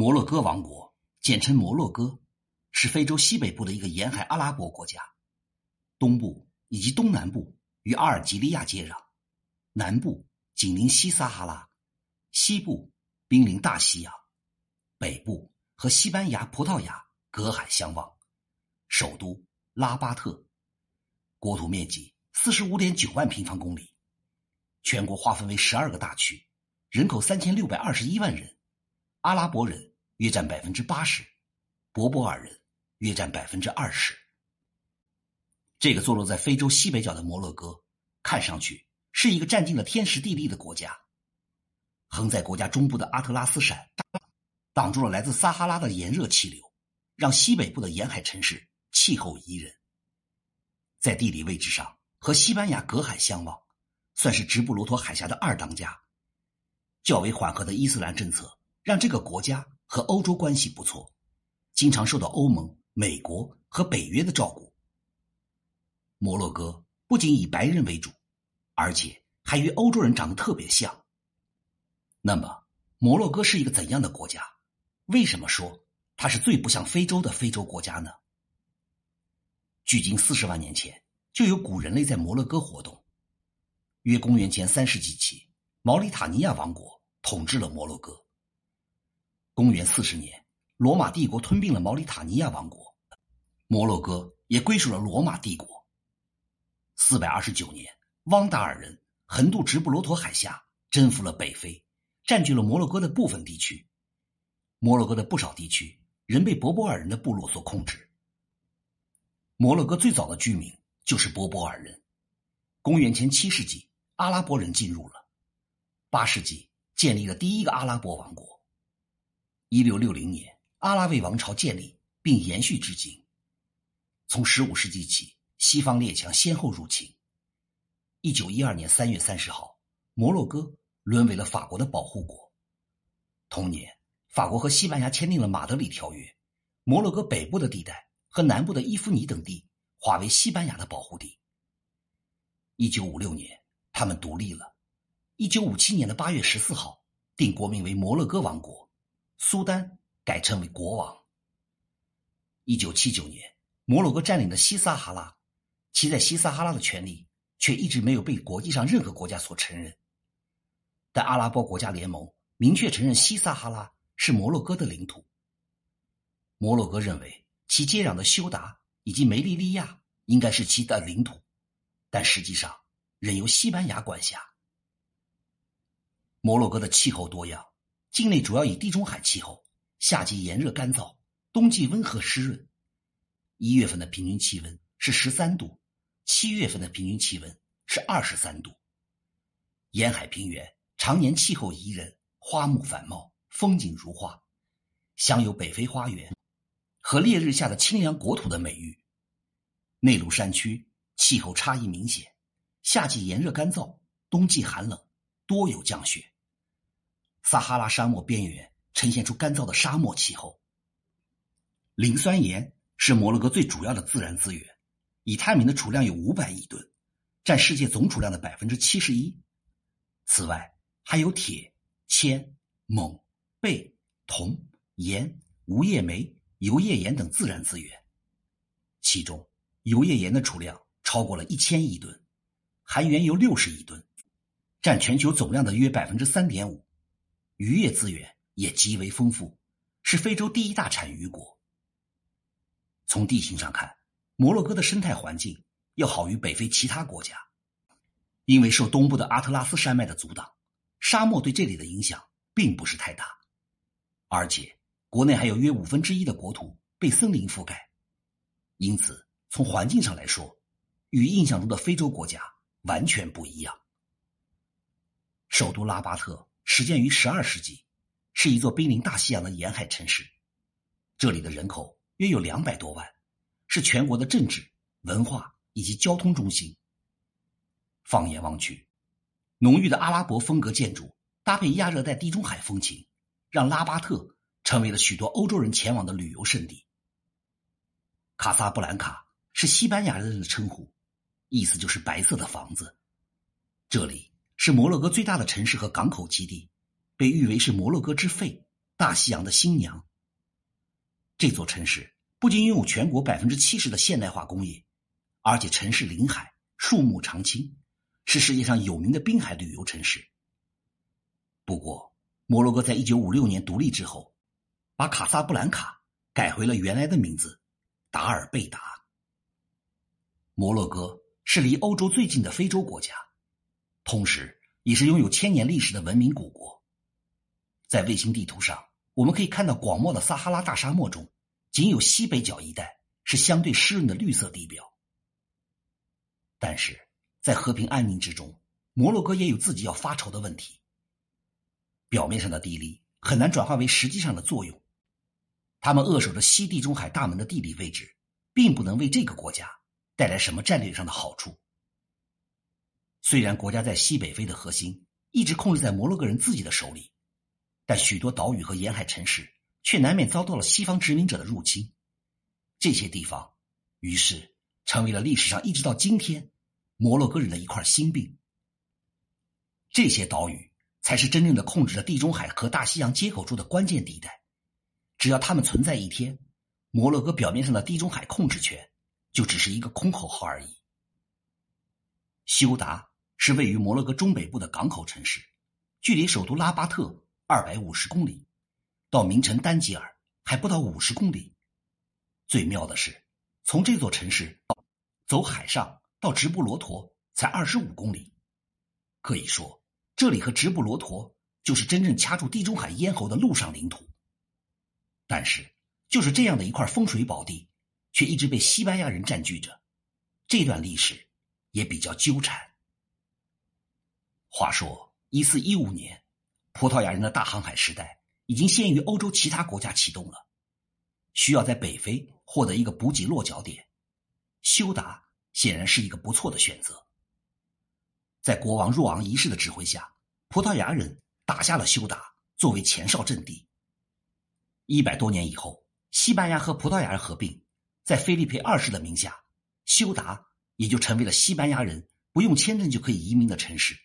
摩洛哥王国，简称摩洛哥，是非洲西北部的一个沿海阿拉伯国家，东部以及东南部与阿尔及利亚接壤，南部紧邻西撒哈拉，西部濒临大西洋，北部和西班牙、葡萄牙隔海相望，首都拉巴特，国土面积四十五点九万平方公里，全国划分为十二个大区，人口三千六百二十一万人。阿拉伯人约占百分之八十，博博尔人约占百分之二十。这个坐落在非洲西北角的摩洛哥，看上去是一个占尽了天时地利的国家。横在国家中部的阿特拉斯山，挡住了来自撒哈拉的炎热气流，让西北部的沿海城市气候宜人。在地理位置上和西班牙隔海相望，算是直布罗陀海峡的二当家。较为缓和的伊斯兰政策。让这个国家和欧洲关系不错，经常受到欧盟、美国和北约的照顾。摩洛哥不仅以白人为主，而且还与欧洲人长得特别像。那么，摩洛哥是一个怎样的国家？为什么说它是最不像非洲的非洲国家呢？距今四十万年前，就有古人类在摩洛哥活动。约公元前三世纪起，毛里塔尼亚王国统治了摩洛哥。公元四十年，罗马帝国吞并了毛里塔尼亚王国，摩洛哥也归属了罗马帝国。四百二十九年，汪达尔人横渡直布罗陀海峡，征服了北非，占据了摩洛哥的部分地区。摩洛哥的不少地区仍被博博尔人的部落所控制。摩洛哥最早的居民就是博博尔人。公元前七世纪，阿拉伯人进入了，八世纪建立了第一个阿拉伯王国。一六六零年，阿拉维王朝建立并延续至今。从十五世纪起，西方列强先后入侵。一九一二年三月三十号，摩洛哥沦为了法国的保护国。同年，法国和西班牙签订了马德里条约，摩洛哥北部的地带和南部的伊夫尼等地划为西班牙的保护地。一九五六年，他们独立了。一九五七年的八月十四号，定国名为摩洛哥王国。苏丹改称为国王。一九七九年，摩洛哥占领了西撒哈拉，其在西撒哈拉的权利却一直没有被国际上任何国家所承认。但阿拉伯国家联盟明确承认西撒哈拉是摩洛哥的领土。摩洛哥认为其接壤的休达以及梅利利亚应该是其的领土，但实际上仍由西班牙管辖。摩洛哥的气候多样。境内主要以地中海气候，夏季炎热干燥，冬季温和湿润。一月份的平均气温是十三度，七月份的平均气温是二十三度。沿海平原常年气候宜人，花木繁茂，风景如画，享有“北非花园”和“烈日下的清凉国土”的美誉。内陆山区气候差异明显，夏季炎热干燥，冬季寒冷，多有降雪。撒哈拉沙漠边缘呈现出干燥的沙漠气候。磷酸盐是摩洛哥最主要的自然资源，以探明的储量有五百亿吨，占世界总储量的百分之七十一。此外，还有铁、铅、锰、钡、铜、盐、无叶煤、油页岩等自然资源。其中，油页岩的储量超过了一千亿吨，含原油六十亿吨，占全球总量的约百分之三点五。渔业资源也极为丰富，是非洲第一大产渔国。从地形上看，摩洛哥的生态环境要好于北非其他国家，因为受东部的阿特拉斯山脉的阻挡，沙漠对这里的影响并不是太大。而且，国内还有约五分之一的国土被森林覆盖，因此从环境上来说，与印象中的非洲国家完全不一样。首都拉巴特。始建于十二世纪，是一座濒临大西洋的沿海城市。这里的人口约有两百多万，是全国的政治、文化以及交通中心。放眼望去，浓郁的阿拉伯风格建筑搭配亚热带地中海风情，让拉巴特成为了许多欧洲人前往的旅游胜地。卡萨布兰卡是西班牙人的称呼，意思就是白色的房子。这里。是摩洛哥最大的城市和港口基地，被誉为是摩洛哥之肺，大西洋的新娘。这座城市不仅拥有全国百分之七十的现代化工业，而且城市临海，树木常青，是世界上有名的滨海旅游城市。不过，摩洛哥在一九五六年独立之后，把卡萨布兰卡改回了原来的名字达尔贝达。摩洛哥是离欧洲最近的非洲国家，同时也是拥有千年历史的文明古国。在卫星地图上，我们可以看到广袤的撒哈拉大沙漠中，仅有西北角一带是相对湿润的绿色地表。但是在和平安宁之中，摩洛哥也有自己要发愁的问题。表面上的地利很难转化为实际上的作用，他们扼守着西地中海大门的地理位置，并不能为这个国家带来什么战略上的好处。虽然国家在西北非的核心一直控制在摩洛哥人自己的手里，但许多岛屿和沿海城市却难免遭到了西方殖民者的入侵。这些地方于是成为了历史上一直到今天摩洛哥人的一块心病。这些岛屿。才是真正的控制着地中海和大西洋接口处的关键地带。只要他们存在一天，摩洛哥表面上的地中海控制权就只是一个空口号而已。休达是位于摩洛哥中北部的港口城市，距离首都拉巴特二百五十公里，到名城丹吉尔还不到五十公里。最妙的是，从这座城市走海上到直布罗陀才二十五公里，可以说。这里和直布罗陀就是真正掐住地中海咽喉的陆上领土，但是就是这样的一块风水宝地，却一直被西班牙人占据着，这段历史也比较纠缠。话说，一四一五年，葡萄牙人的大航海时代已经先于欧洲其他国家启动了，需要在北非获得一个补给落脚点，休达显然是一个不错的选择。在国王若昂一世的指挥下，葡萄牙人打下了休达作为前哨阵地。一百多年以后，西班牙和葡萄牙人合并，在菲利佩二世的名下，休达也就成为了西班牙人不用签证就可以移民的城市，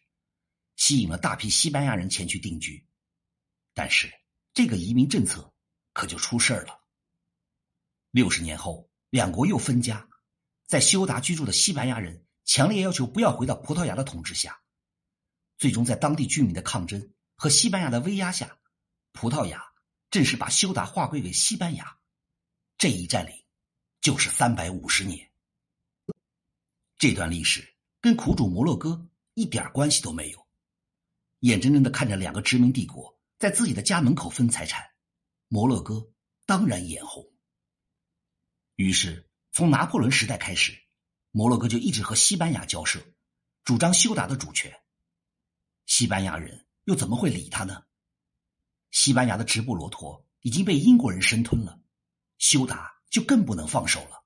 吸引了大批西班牙人前去定居。但是，这个移民政策可就出事儿了。六十年后，两国又分家，在休达居住的西班牙人。强烈要求不要回到葡萄牙的统治下，最终在当地居民的抗争和西班牙的威压下，葡萄牙正式把休达划归给西班牙。这一占领就是三百五十年。这段历史跟苦主摩洛哥一点关系都没有。眼睁睁的看着两个殖民帝国在自己的家门口分财产，摩洛哥当然眼红。于是从拿破仑时代开始。摩洛哥就一直和西班牙交涉，主张休达的主权。西班牙人又怎么会理他呢？西班牙的直布罗陀已经被英国人生吞了，休达就更不能放手了。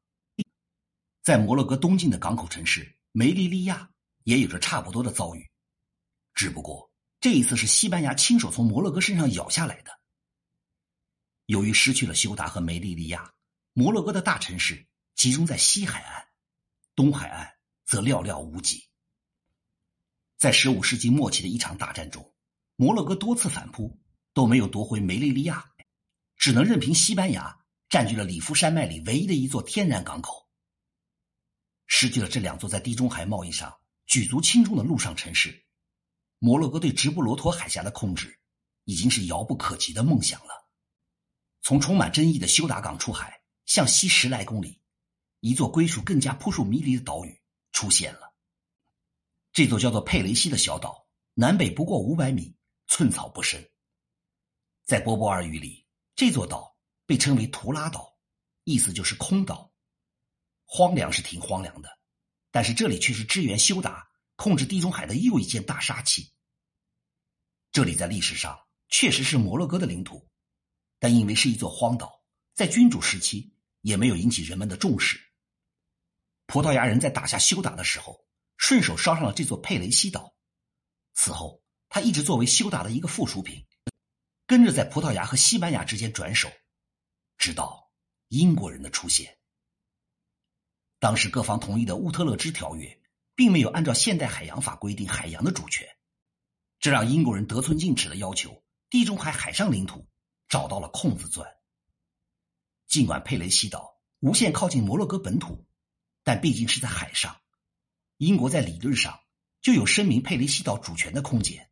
在摩洛哥东境的港口城市梅利利亚也有着差不多的遭遇，只不过这一次是西班牙亲手从摩洛哥身上咬下来的。由于失去了休达和梅利利亚，摩洛哥的大城市集中在西海岸。东海岸则寥寥无几。在十五世纪末期的一场大战中，摩洛哥多次反扑都没有夺回梅利利亚，只能任凭西班牙占据了里夫山脉里唯一的一座天然港口。失去了这两座在地中海贸易上举足轻重的陆上城市，摩洛哥对直布罗陀海峡的控制已经是遥不可及的梦想了。从充满争议的休达港出海，向西十来公里。一座归属更加扑朔迷离的岛屿出现了。这座叫做佩雷西的小岛，南北不过五百米，寸草不生。在波波尔语里，这座岛被称为图拉岛，意思就是空岛。荒凉是挺荒凉的，但是这里却是支援休达控制地中海的又一件大杀器。这里在历史上确实是摩洛哥的领土，但因为是一座荒岛，在君主时期也没有引起人们的重视。葡萄牙人在打下休达的时候，顺手烧上了这座佩雷西岛。此后，他一直作为休达的一个附属品，跟着在葡萄牙和西班牙之间转手，直到英国人的出现。当时各方同意的乌特勒支条约，并没有按照现代海洋法规定海洋的主权，这让英国人得寸进尺的要求地中海海上领土找到了空子钻。尽管佩雷西岛无限靠近摩洛哥本土，但毕竟是在海上，英国在理论上就有声明佩雷西岛主权的空间。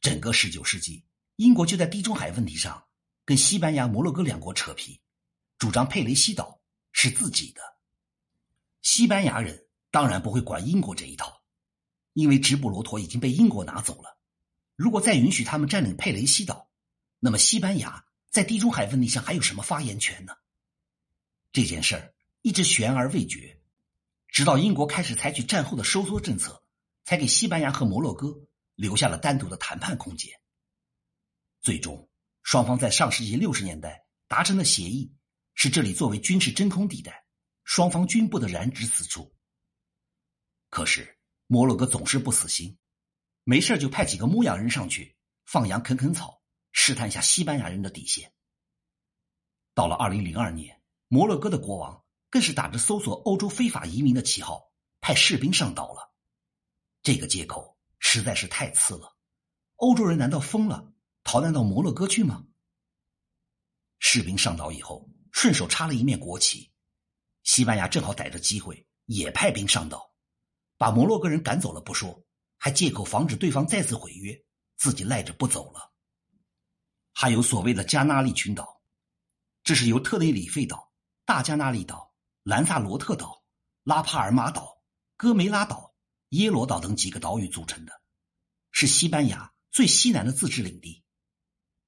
整个十九世纪，英国就在地中海问题上跟西班牙、摩洛哥两国扯皮，主张佩雷西岛是自己的。西班牙人当然不会管英国这一套，因为直布罗陀已经被英国拿走了。如果再允许他们占领佩雷西岛，那么西班牙在地中海问题上还有什么发言权呢？这件事儿一直悬而未决，直到英国开始采取战后的收缩政策，才给西班牙和摩洛哥留下了单独的谈判空间。最终，双方在上世纪六十年代达成的协议是这里作为军事真空地带。双方均不得染指此处。可是摩洛哥总是不死心，没事就派几个牧羊人上去放羊啃啃草，试探一下西班牙人的底线。到了二零零二年，摩洛哥的国王更是打着搜索欧洲非法移民的旗号，派士兵上岛了。这个借口实在是太次了，欧洲人难道疯了，逃难到摩洛哥去吗？士兵上岛以后，顺手插了一面国旗。西班牙正好逮着机会，也派兵上岛，把摩洛哥人赶走了不说，还借口防止对方再次毁约，自己赖着不走了。还有所谓的加纳利群岛，这是由特内里费岛、大加那利岛、兰萨罗特岛、拉帕尔马岛、哥梅拉岛、耶罗岛等几个岛屿组成的，是西班牙最西南的自治领地。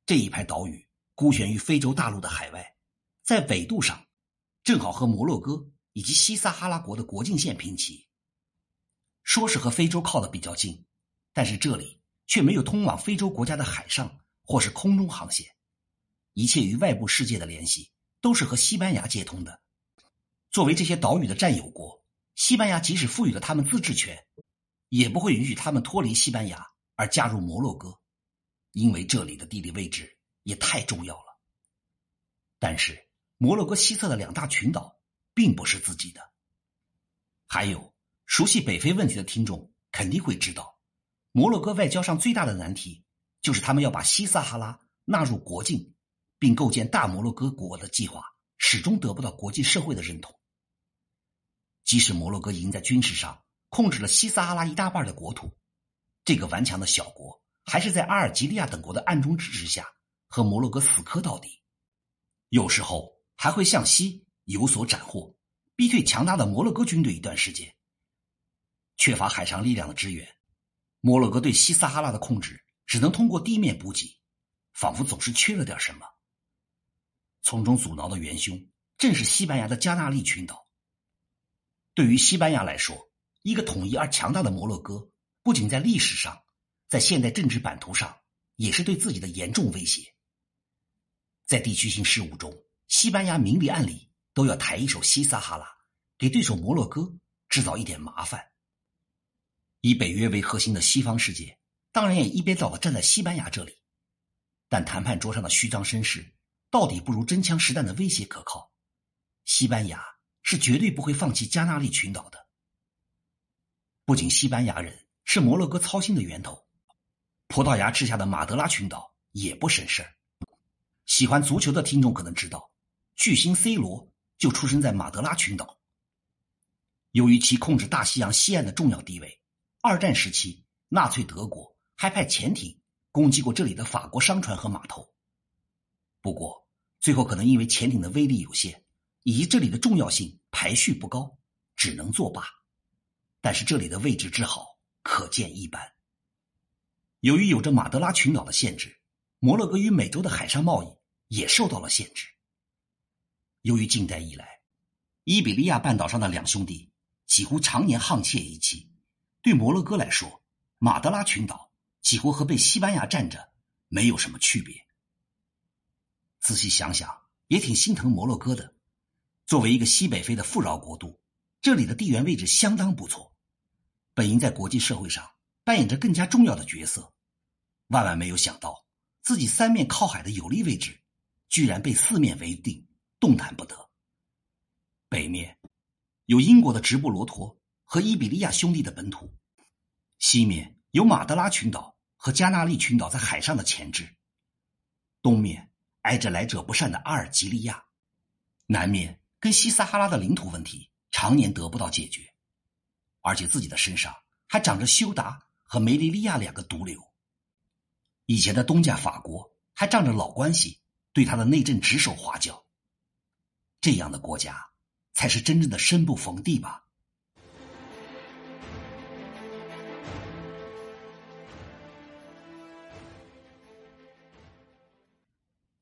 这一排岛屿孤悬于非洲大陆的海外，在纬度上。正好和摩洛哥以及西撒哈拉国的国境线平齐，说是和非洲靠的比较近，但是这里却没有通往非洲国家的海上或是空中航线，一切与外部世界的联系都是和西班牙接通的。作为这些岛屿的占有国，西班牙即使赋予了他们自治权，也不会允许他们脱离西班牙而加入摩洛哥，因为这里的地理位置也太重要了。但是。摩洛哥西侧的两大群岛并不是自己的。还有熟悉北非问题的听众肯定会知道，摩洛哥外交上最大的难题就是他们要把西撒哈拉纳入国境，并构建大摩洛哥国的计划始终得不到国际社会的认同。即使摩洛哥已经在军事上控制了西撒哈拉一大半的国土，这个顽强的小国还是在阿尔及利亚等国的暗中支持下和摩洛哥死磕到底，有时候。还会向西有所斩获，逼退强大的摩洛哥军队一段时间。缺乏海上力量的支援，摩洛哥对西撒哈拉的控制只能通过地面补给，仿佛总是缺了点什么。从中阻挠的元凶正是西班牙的加纳利群岛。对于西班牙来说，一个统一而强大的摩洛哥，不仅在历史上，在现代政治版图上，也是对自己的严重威胁。在地区性事务中。西班牙明里暗里都要抬一手西撒哈拉，给对手摩洛哥制造一点麻烦。以北约为核心的西方世界，当然也一边倒的站在西班牙这里。但谈判桌上的虚张声势，到底不如真枪实弹的威胁可靠。西班牙是绝对不会放弃加纳利群岛的。不仅西班牙人是摩洛哥操心的源头，葡萄牙治下的马德拉群岛也不省事儿。喜欢足球的听众可能知道。巨星 C 罗就出生在马德拉群岛。由于其控制大西洋西岸的重要地位，二战时期纳粹德国还派潜艇攻击过这里的法国商船和码头。不过，最后可能因为潜艇的威力有限，以及这里的重要性排序不高，只能作罢。但是这里的位置之好，可见一斑。由于有着马德拉群岛的限制，摩洛哥与美洲的海上贸易也受到了限制。由于近代以来，伊比利亚半岛上的两兄弟几乎常年沆瀣一气，对摩洛哥来说，马德拉群岛几乎和被西班牙占着没有什么区别。仔细想想，也挺心疼摩洛哥的。作为一个西北非的富饶国度，这里的地缘位置相当不错，本应在国际社会上扮演着更加重要的角色，万万没有想到，自己三面靠海的有利位置，居然被四面围定。动弹不得。北面有英国的直布罗陀和伊比利亚兄弟的本土，西面有马德拉群岛和加纳利群岛在海上的前置。东面挨着来者不善的阿尔及利亚，南面跟西撒哈拉的领土问题常年得不到解决，而且自己的身上还长着休达和梅利利亚两个毒瘤。以前的东家法国还仗着老关系，对他的内政指手画脚。这样的国家，才是真正的身不逢地吧。